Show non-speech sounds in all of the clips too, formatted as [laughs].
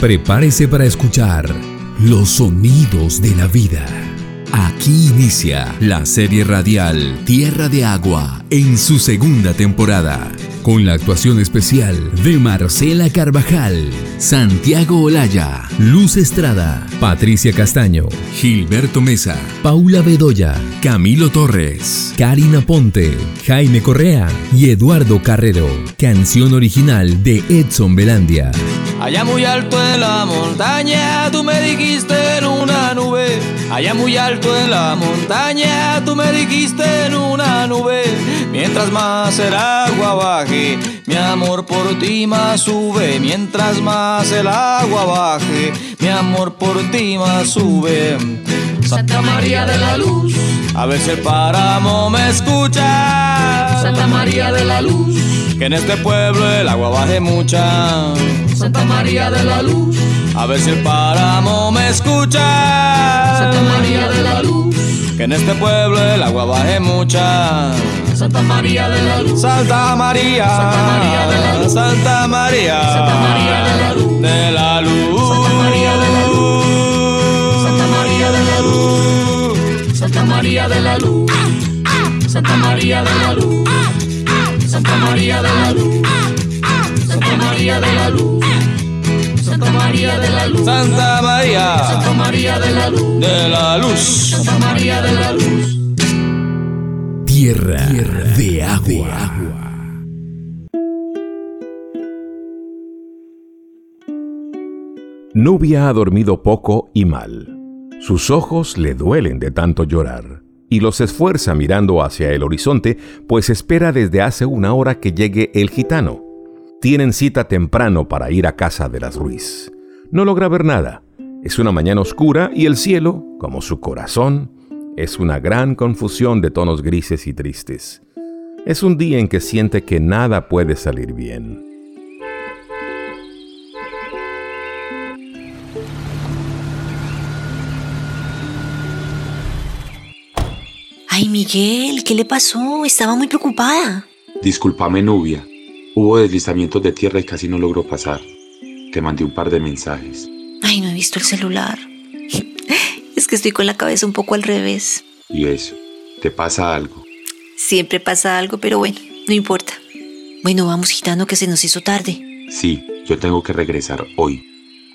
Prepárese para escuchar los sonidos de la vida. Aquí inicia la serie radial Tierra de Agua en su segunda temporada, con la actuación especial de Marcela Carvajal, Santiago Olaya, Luz Estrada, Patricia Castaño, Gilberto Mesa, Paula Bedoya, Camilo Torres, Karina Ponte, Jaime Correa y Eduardo Carrero. Canción original de Edson Belandia. Allá muy alto en la montaña, tú me dijiste en una nube. Allá muy alto en la montaña, tú me dijiste en una nube. Mientras más el agua baje, mi amor por ti más sube. Mientras más el agua baje, mi amor por ti más sube. Santa María de la Luz, a ver si el páramo me escucha. Santa María de la Luz, que en este pueblo el agua baje mucha. Santa María de la Luz, a ver si el páramo me escucha. Santa María de la Luz, que en este pueblo el agua baje mucha. Santa María de la Luz, Santa María, Santa María de la Luz, Santa María, Santa María de la Luz, de la Luz, Santa María de la Luz, Santa María de la Luz, Santa María de la Luz, Santa María de la Luz, Santa María de la Luz. Santa María de la Luz. Santa María de la Luz. Santa María. Santa María de la Luz. De la Luz. Santa María de la Luz. Tierra, de agua. Nubia ha dormido poco y mal. Sus ojos le duelen de tanto llorar y los esfuerza mirando hacia el horizonte, pues espera desde hace una hora que llegue el gitano. Tienen cita temprano para ir a casa de las Ruiz. No logra ver nada. Es una mañana oscura y el cielo, como su corazón, es una gran confusión de tonos grises y tristes. Es un día en que siente que nada puede salir bien. Ay, Miguel, ¿qué le pasó? Estaba muy preocupada. Discúlpame, Nubia. Hubo deslizamientos de tierra y casi no logró pasar. Te mandé un par de mensajes. Ay, no he visto el celular. [laughs] Es que estoy con la cabeza un poco al revés. ¿Y eso? ¿Te pasa algo? Siempre pasa algo, pero bueno, no importa. Bueno, vamos, gitano, que se nos hizo tarde. Sí, yo tengo que regresar hoy.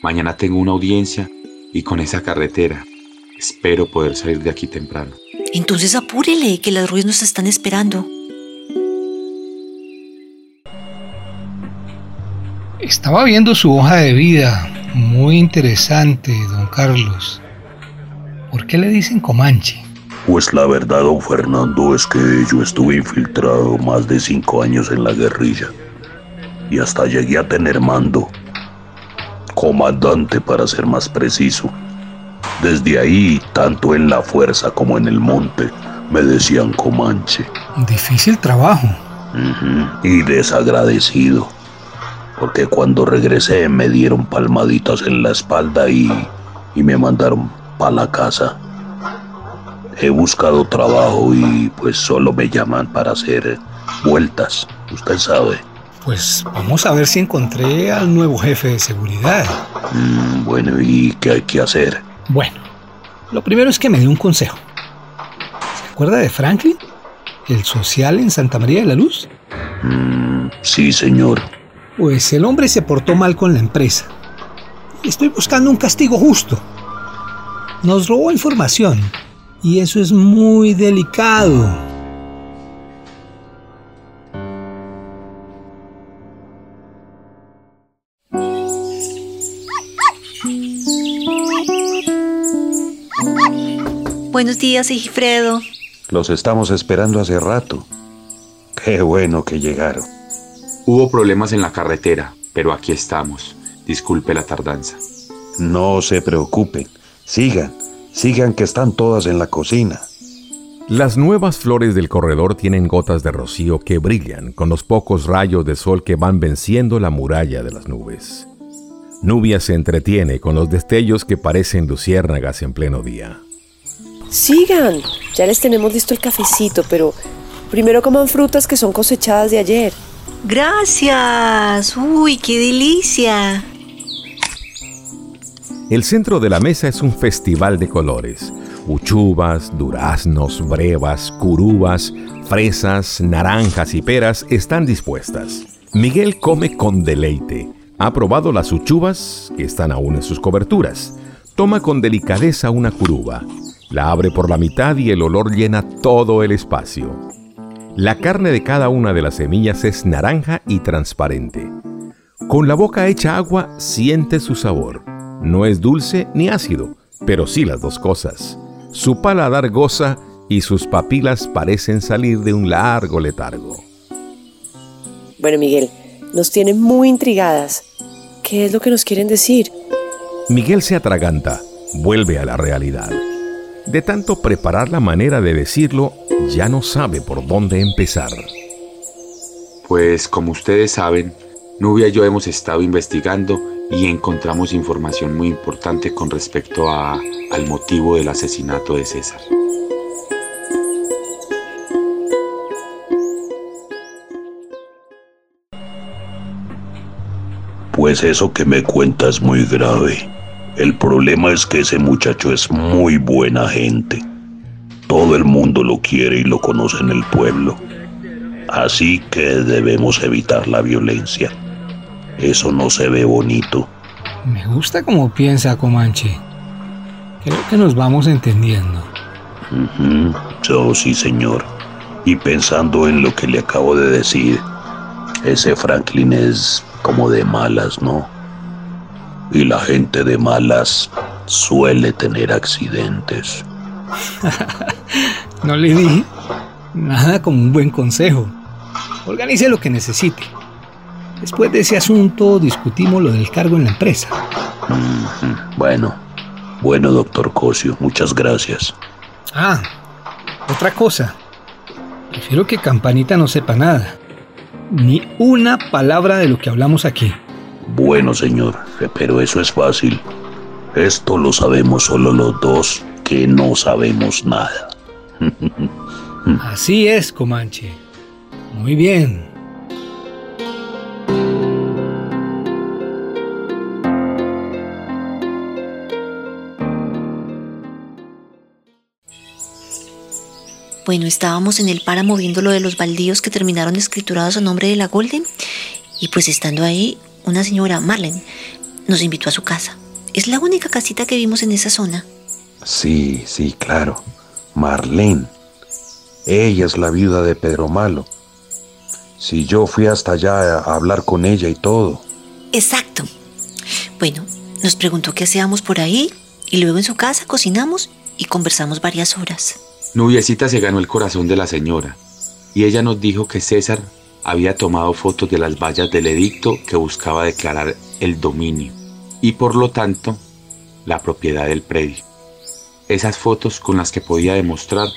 Mañana tengo una audiencia y con esa carretera espero poder salir de aquí temprano. Entonces apúrele, que las ruinas nos están esperando. Estaba viendo su hoja de vida. Muy interesante, don Carlos. ¿Por qué le dicen Comanche? Pues la verdad, don Fernando, es que yo estuve infiltrado más de cinco años en la guerrilla. Y hasta llegué a tener mando. Comandante, para ser más preciso. Desde ahí, tanto en la fuerza como en el monte, me decían Comanche. Difícil trabajo. Y desagradecido. Porque cuando regresé me dieron palmaditas en la espalda y, y me mandaron para la casa. He buscado trabajo y pues solo me llaman para hacer vueltas, usted sabe. Pues vamos a ver si encontré al nuevo jefe de seguridad. Mm, bueno, ¿y qué hay que hacer? Bueno, lo primero es que me dé un consejo. ¿Se acuerda de Franklin? ¿El social en Santa María de la Luz? Mm, sí, señor. Pues el hombre se portó mal con la empresa. Estoy buscando un castigo justo. Nos robó información. Y eso es muy delicado. Buenos días, Sigifredo. Los estamos esperando hace rato. Qué bueno que llegaron. Hubo problemas en la carretera, pero aquí estamos. Disculpe la tardanza. No se preocupen. Sigan, sigan que están todas en la cocina. Las nuevas flores del corredor tienen gotas de rocío que brillan con los pocos rayos de sol que van venciendo la muralla de las nubes. Nubia se entretiene con los destellos que parecen luciérnagas en pleno día. Sigan, ya les tenemos listo el cafecito, pero primero coman frutas que son cosechadas de ayer. Gracias. Uy, qué delicia. El centro de la mesa es un festival de colores. Uchuvas, duraznos, brevas, curúas, fresas, naranjas y peras están dispuestas. Miguel come con deleite. Ha probado las uchuvas, que están aún en sus coberturas. Toma con delicadeza una curuba. La abre por la mitad y el olor llena todo el espacio. La carne de cada una de las semillas es naranja y transparente. Con la boca hecha agua siente su sabor. No es dulce ni ácido, pero sí las dos cosas. Su paladar goza y sus papilas parecen salir de un largo letargo. Bueno, Miguel, nos tienen muy intrigadas. ¿Qué es lo que nos quieren decir? Miguel se atraganta, vuelve a la realidad. De tanto preparar la manera de decirlo, ya no sabe por dónde empezar. Pues como ustedes saben, Nubia y yo hemos estado investigando y encontramos información muy importante con respecto a, al motivo del asesinato de César. Pues eso que me cuentas es muy grave. El problema es que ese muchacho es muy buena gente. Todo el mundo lo quiere y lo conoce en el pueblo. Así que debemos evitar la violencia. Eso no se ve bonito. Me gusta como piensa Comanche. Creo que nos vamos entendiendo. Yo sí, señor. Y pensando en lo que le acabo de decir, ese Franklin es como de malas, ¿no? Y la gente de malas suele tener accidentes. [laughs] no le di nada como un buen consejo. Organice lo que necesite. Después de ese asunto discutimos lo del cargo en la empresa. Bueno, bueno, doctor Cosio, muchas gracias. Ah, otra cosa. Prefiero que Campanita no sepa nada. Ni una palabra de lo que hablamos aquí. Bueno, señor, pero eso es fácil. Esto lo sabemos solo los dos, que no sabemos nada. [laughs] Así es, Comanche. Muy bien. Bueno, estábamos en el páramo viendo lo de los baldíos que terminaron escriturados a nombre de la Golden. Y pues estando ahí, una señora, Marlene, nos invitó a su casa. Es la única casita que vimos en esa zona. Sí, sí, claro. Marlene. Ella es la viuda de Pedro Malo. Si yo fui hasta allá a hablar con ella y todo. Exacto. Bueno, nos preguntó qué hacíamos por ahí y luego en su casa cocinamos y conversamos varias horas. Nubiecita se ganó el corazón de la señora y ella nos dijo que César había tomado fotos de las vallas del edicto que buscaba declarar el dominio y por lo tanto la propiedad del predio. Esas fotos con las que podía demostrar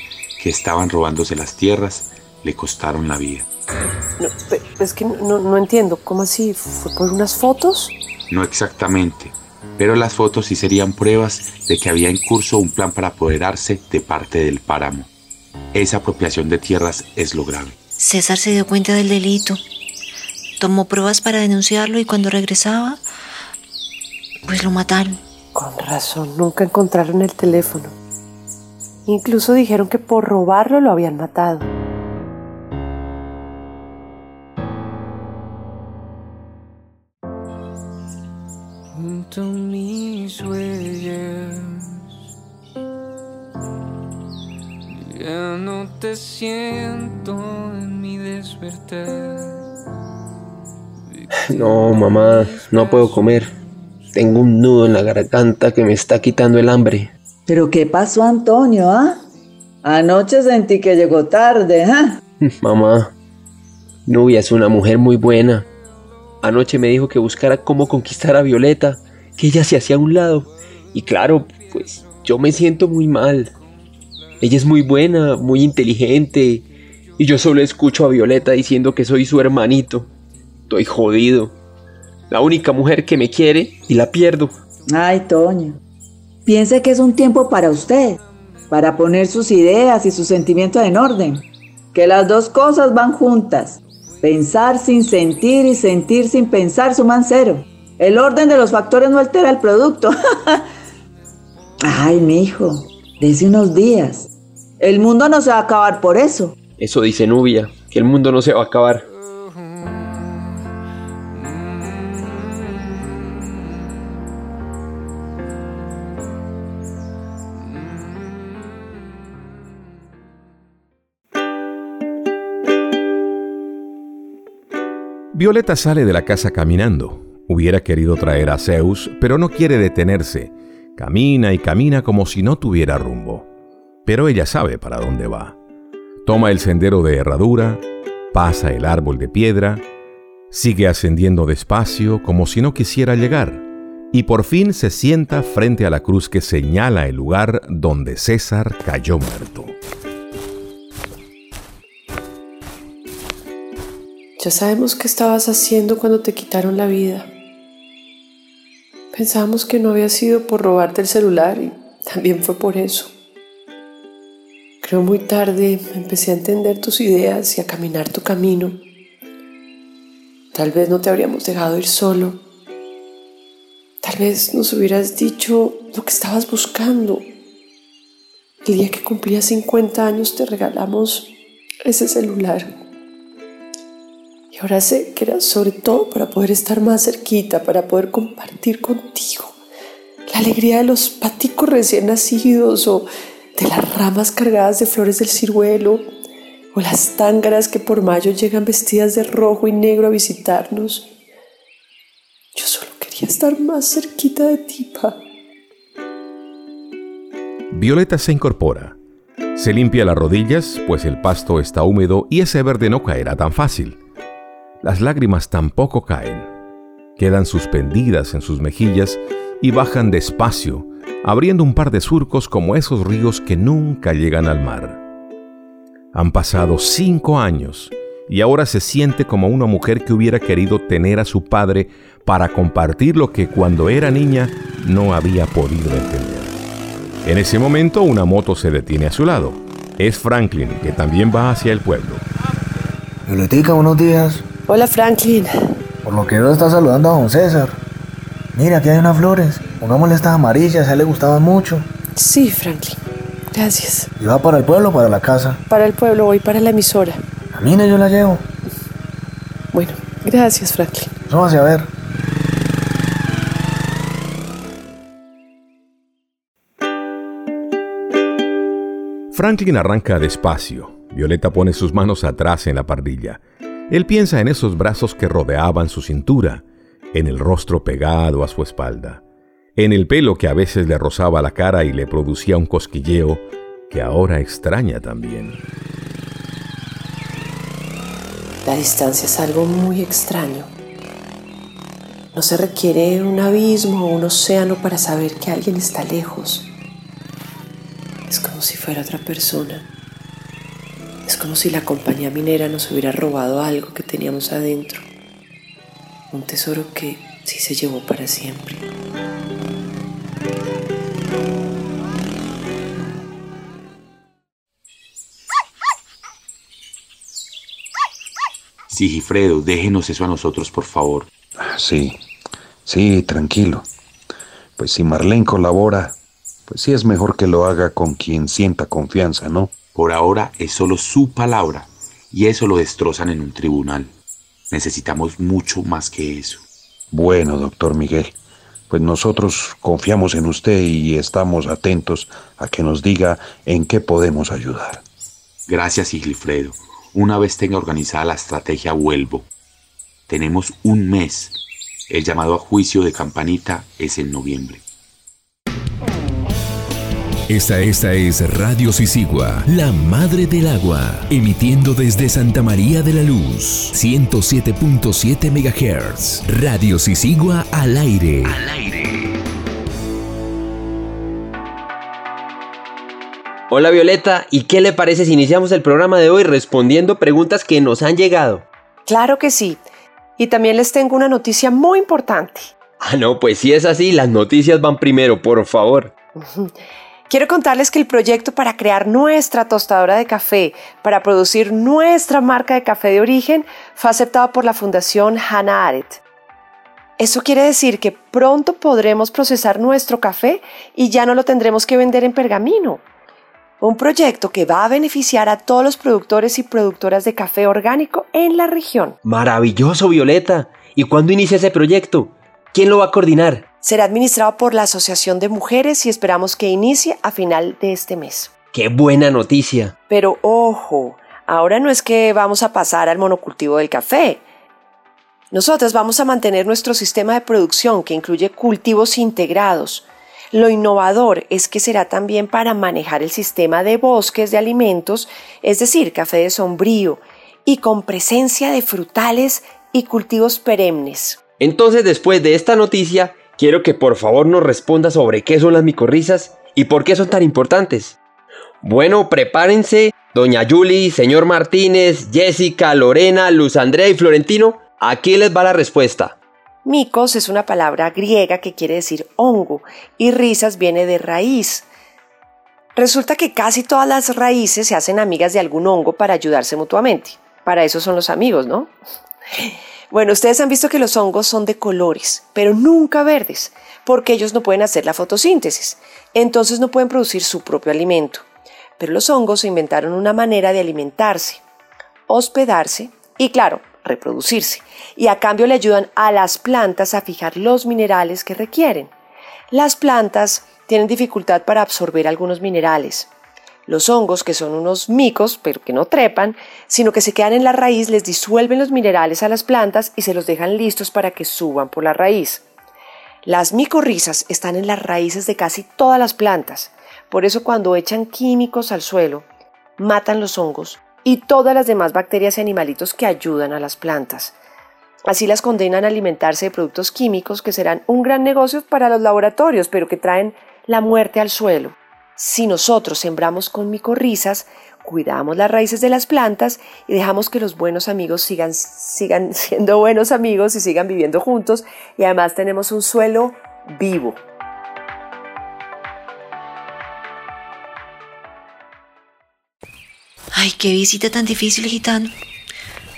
que estaban robándose las tierras le costaron la vida. es que no, no entiendo, ¿cómo así? ¿Fue por unas fotos? No exactamente, pero las fotos sí serían pruebas de que había en curso un plan para apoderarse de parte del páramo. Esa apropiación de tierras es lo grave. César se dio cuenta del delito, tomó pruebas para denunciarlo y cuando regresaba, pues lo mataron. Con razón, nunca encontraron el teléfono. Incluso dijeron que por robarlo lo habían matado. [laughs] No, mamá, no puedo comer. Tengo un nudo en la garganta que me está quitando el hambre. ¿Pero qué pasó, Antonio, ah? Anoche sentí que llegó tarde, ¿ah? [laughs] Mamá, Nubia es una mujer muy buena. Anoche me dijo que buscara cómo conquistar a Violeta que ella se hacía a un lado. Y claro, pues yo me siento muy mal. Ella es muy buena, muy inteligente. Y yo solo escucho a Violeta diciendo que soy su hermanito. Estoy jodido. La única mujer que me quiere y la pierdo. Ay, Toño. Piense que es un tiempo para usted, para poner sus ideas y sus sentimientos en orden. Que las dos cosas van juntas. Pensar sin sentir y sentir sin pensar su mancero. El orden de los factores no altera el producto. [laughs] Ay, mi hijo, desde unos días. El mundo no se va a acabar por eso. Eso dice Nubia, que el mundo no se va a acabar. Violeta sale de la casa caminando. Hubiera querido traer a Zeus, pero no quiere detenerse. Camina y camina como si no tuviera rumbo. Pero ella sabe para dónde va. Toma el sendero de herradura, pasa el árbol de piedra, sigue ascendiendo despacio como si no quisiera llegar, y por fin se sienta frente a la cruz que señala el lugar donde César cayó muerto. Ya sabemos qué estabas haciendo cuando te quitaron la vida. Pensábamos que no había sido por robarte el celular y también fue por eso. Creo muy tarde empecé a entender tus ideas y a caminar tu camino. Tal vez no te habríamos dejado ir solo. Tal vez nos hubieras dicho lo que estabas buscando. El día que cumplías 50 años te regalamos ese celular. Y ahora sé que era sobre todo para poder estar más cerquita, para poder compartir contigo la alegría de los paticos recién nacidos o de las ramas cargadas de flores del ciruelo o las tángaras que por mayo llegan vestidas de rojo y negro a visitarnos. Yo solo quería estar más cerquita de ti, pa. Violeta se incorpora. Se limpia las rodillas, pues el pasto está húmedo y ese verde no caerá tan fácil. Las lágrimas tampoco caen. Quedan suspendidas en sus mejillas y bajan despacio, abriendo un par de surcos como esos ríos que nunca llegan al mar. Han pasado cinco años y ahora se siente como una mujer que hubiera querido tener a su padre para compartir lo que cuando era niña no había podido entender. En ese momento una moto se detiene a su lado. Es Franklin, que también va hacia el pueblo. Violetica, buenos días. Hola Franklin. Por lo que veo está saludando a don César. Mira, aquí hay unas flores. Pongámosle estas amarillas, a él le gustaban mucho. Sí, Franklin. Gracias. ¿Y va para el pueblo o para la casa? Para el pueblo, voy para la emisora. A mí no, yo la llevo. Bueno, gracias, Franklin. Vamos a ver. Franklin arranca despacio. Violeta pone sus manos atrás en la parrilla. Él piensa en esos brazos que rodeaban su cintura, en el rostro pegado a su espalda, en el pelo que a veces le rozaba la cara y le producía un cosquilleo que ahora extraña también. La distancia es algo muy extraño. No se requiere un abismo o un océano para saber que alguien está lejos. Es como si fuera otra persona. Como si la compañía minera nos hubiera robado algo que teníamos adentro. Un tesoro que sí se llevó para siempre. Sigifredo, déjenos eso a nosotros, por favor. Sí, sí, tranquilo. Pues si Marlene colabora, pues sí es mejor que lo haga con quien sienta confianza, ¿no? Por ahora es solo su palabra y eso lo destrozan en un tribunal. Necesitamos mucho más que eso. Bueno, doctor Miguel, pues nosotros confiamos en usted y estamos atentos a que nos diga en qué podemos ayudar. Gracias, Sigilfredo. Una vez tenga organizada la estrategia, vuelvo. Tenemos un mes. El llamado a juicio de Campanita es en noviembre. Esta, esta es Radio Sisigua, la madre del agua, emitiendo desde Santa María de la Luz, 107.7 MHz. Radio Sisigua al aire. Al aire. Hola Violeta, ¿y qué le parece si iniciamos el programa de hoy respondiendo preguntas que nos han llegado? Claro que sí. Y también les tengo una noticia muy importante. Ah, no, pues si es así, las noticias van primero, por favor. [laughs] Quiero contarles que el proyecto para crear nuestra tostadora de café, para producir nuestra marca de café de origen, fue aceptado por la Fundación Hannah Arendt. Eso quiere decir que pronto podremos procesar nuestro café y ya no lo tendremos que vender en pergamino. Un proyecto que va a beneficiar a todos los productores y productoras de café orgánico en la región. Maravilloso, Violeta. ¿Y cuándo inicia ese proyecto? ¿Quién lo va a coordinar? Será administrado por la Asociación de Mujeres y esperamos que inicie a final de este mes. ¡Qué buena noticia! Pero ojo, ahora no es que vamos a pasar al monocultivo del café. Nosotros vamos a mantener nuestro sistema de producción que incluye cultivos integrados. Lo innovador es que será también para manejar el sistema de bosques de alimentos, es decir, café de sombrío, y con presencia de frutales y cultivos perennes. Entonces, después de esta noticia, quiero que por favor nos responda sobre qué son las micorrizas y por qué son tan importantes. Bueno, prepárense, doña Julie, señor Martínez, Jessica, Lorena, Luz Andrea y Florentino, aquí les va la respuesta. Micos es una palabra griega que quiere decir hongo y risas viene de raíz. Resulta que casi todas las raíces se hacen amigas de algún hongo para ayudarse mutuamente. Para eso son los amigos, ¿no? Bueno, ustedes han visto que los hongos son de colores, pero nunca verdes, porque ellos no pueden hacer la fotosíntesis, entonces no pueden producir su propio alimento. Pero los hongos inventaron una manera de alimentarse, hospedarse y, claro, reproducirse, y a cambio le ayudan a las plantas a fijar los minerales que requieren. Las plantas tienen dificultad para absorber algunos minerales. Los hongos, que son unos micos, pero que no trepan, sino que se quedan en la raíz, les disuelven los minerales a las plantas y se los dejan listos para que suban por la raíz. Las micorrizas están en las raíces de casi todas las plantas, por eso cuando echan químicos al suelo, matan los hongos y todas las demás bacterias y animalitos que ayudan a las plantas. Así las condenan a alimentarse de productos químicos que serán un gran negocio para los laboratorios, pero que traen la muerte al suelo. Si nosotros sembramos con micorrizas, cuidamos las raíces de las plantas y dejamos que los buenos amigos sigan, sigan [laughs] siendo buenos amigos y sigan viviendo juntos y además tenemos un suelo vivo. Ay, qué visita tan difícil, gitano.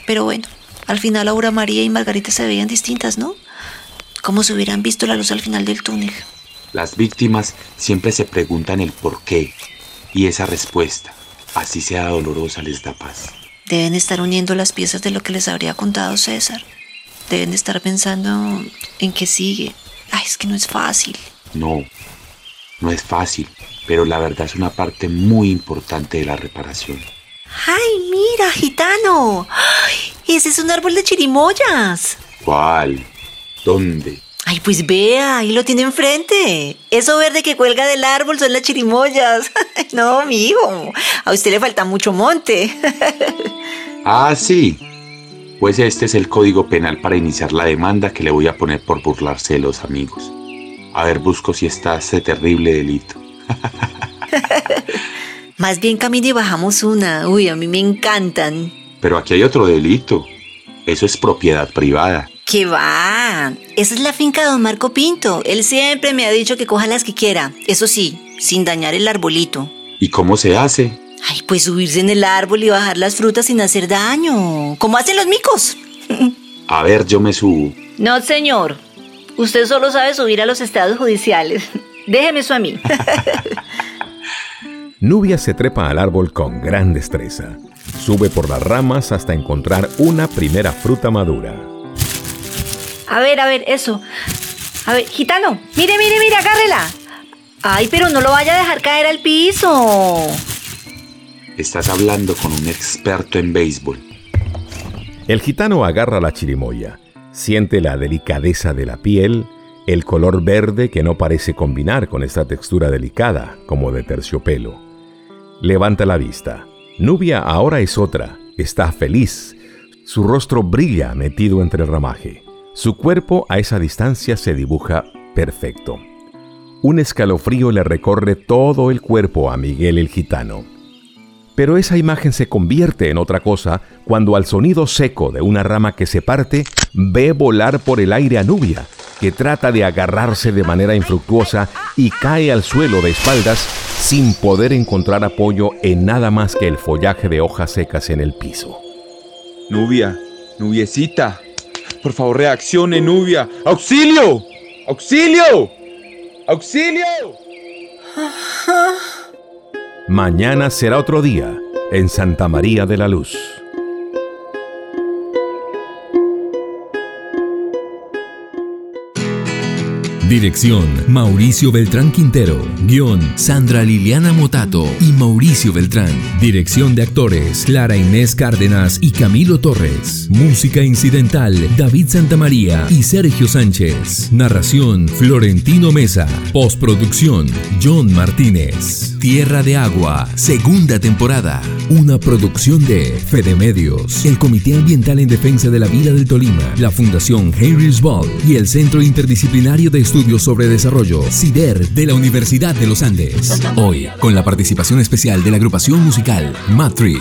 Pero bueno, al final Aura María y Margarita se veían distintas, ¿no? Como si hubieran visto la luz al final del túnel. Las víctimas siempre se preguntan el por qué y esa respuesta, así sea dolorosa, les da paz. Deben estar uniendo las piezas de lo que les habría contado César. Deben estar pensando en qué sigue. Ay, es que no es fácil. No, no es fácil, pero la verdad es una parte muy importante de la reparación. ¡Ay, mira, gitano! ¡Ay, ese es un árbol de chirimoyas! ¿Cuál? ¿Dónde? Ay, pues vea, ahí lo tiene enfrente. Eso verde que cuelga del árbol son las chirimoyas. [laughs] no, mijo, a usted le falta mucho monte. [laughs] ah, sí. Pues este es el código penal para iniciar la demanda que le voy a poner por burlarse de los amigos. A ver, busco si está ese terrible delito. [laughs] Más bien camine y bajamos una. Uy, a mí me encantan. Pero aquí hay otro delito. Eso es propiedad privada. ¿Qué va? Esa es la finca de don Marco Pinto. Él siempre me ha dicho que coja las que quiera. Eso sí, sin dañar el arbolito. ¿Y cómo se hace? Ay, pues subirse en el árbol y bajar las frutas sin hacer daño. Como hacen los micos. [laughs] a ver, yo me subo. No, señor. Usted solo sabe subir a los estados judiciales. [laughs] Déjeme eso a mí. [laughs] Nubia se trepa al árbol con gran destreza. Sube por las ramas hasta encontrar una primera fruta madura. A ver, a ver, eso. A ver, gitano, mire, mire, mire, agárrela. Ay, pero no lo vaya a dejar caer al piso. Estás hablando con un experto en béisbol. El gitano agarra la chirimoya, siente la delicadeza de la piel, el color verde que no parece combinar con esta textura delicada, como de terciopelo. Levanta la vista. Nubia ahora es otra. Está feliz. Su rostro brilla metido entre el ramaje. Su cuerpo a esa distancia se dibuja perfecto. Un escalofrío le recorre todo el cuerpo a Miguel el gitano. Pero esa imagen se convierte en otra cosa cuando al sonido seco de una rama que se parte ve volar por el aire a Nubia, que trata de agarrarse de manera infructuosa y cae al suelo de espaldas sin poder encontrar apoyo en nada más que el follaje de hojas secas en el piso. Nubia, nubiecita, Por favor, reaccione, Nubia. ¡Auxilio! ¡Auxilio! ¡Auxilio! Mañana será otro día en Santa María de la Luz. Dirección Mauricio Beltrán Quintero. Guión Sandra Liliana Motato y Mauricio Beltrán. Dirección de actores Clara Inés Cárdenas y Camilo Torres. Música incidental David Santamaría y Sergio Sánchez. Narración Florentino Mesa. Postproducción John Martínez. Tierra de Agua, segunda temporada. Una producción de Fede Medios, el Comité Ambiental en Defensa de la Vida del Tolima, la Fundación Henry's Ball y el Centro Interdisciplinario de Estudios sobre Desarrollo, CIDER, de la Universidad de los Andes. Hoy, con la participación especial de la agrupación musical Matri.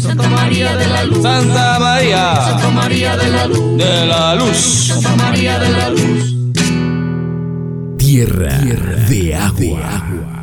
Santa María de la Luz. Santa María. Santa María de la Luz. De la Luz. Santa María de la Luz. Tierra, de agua.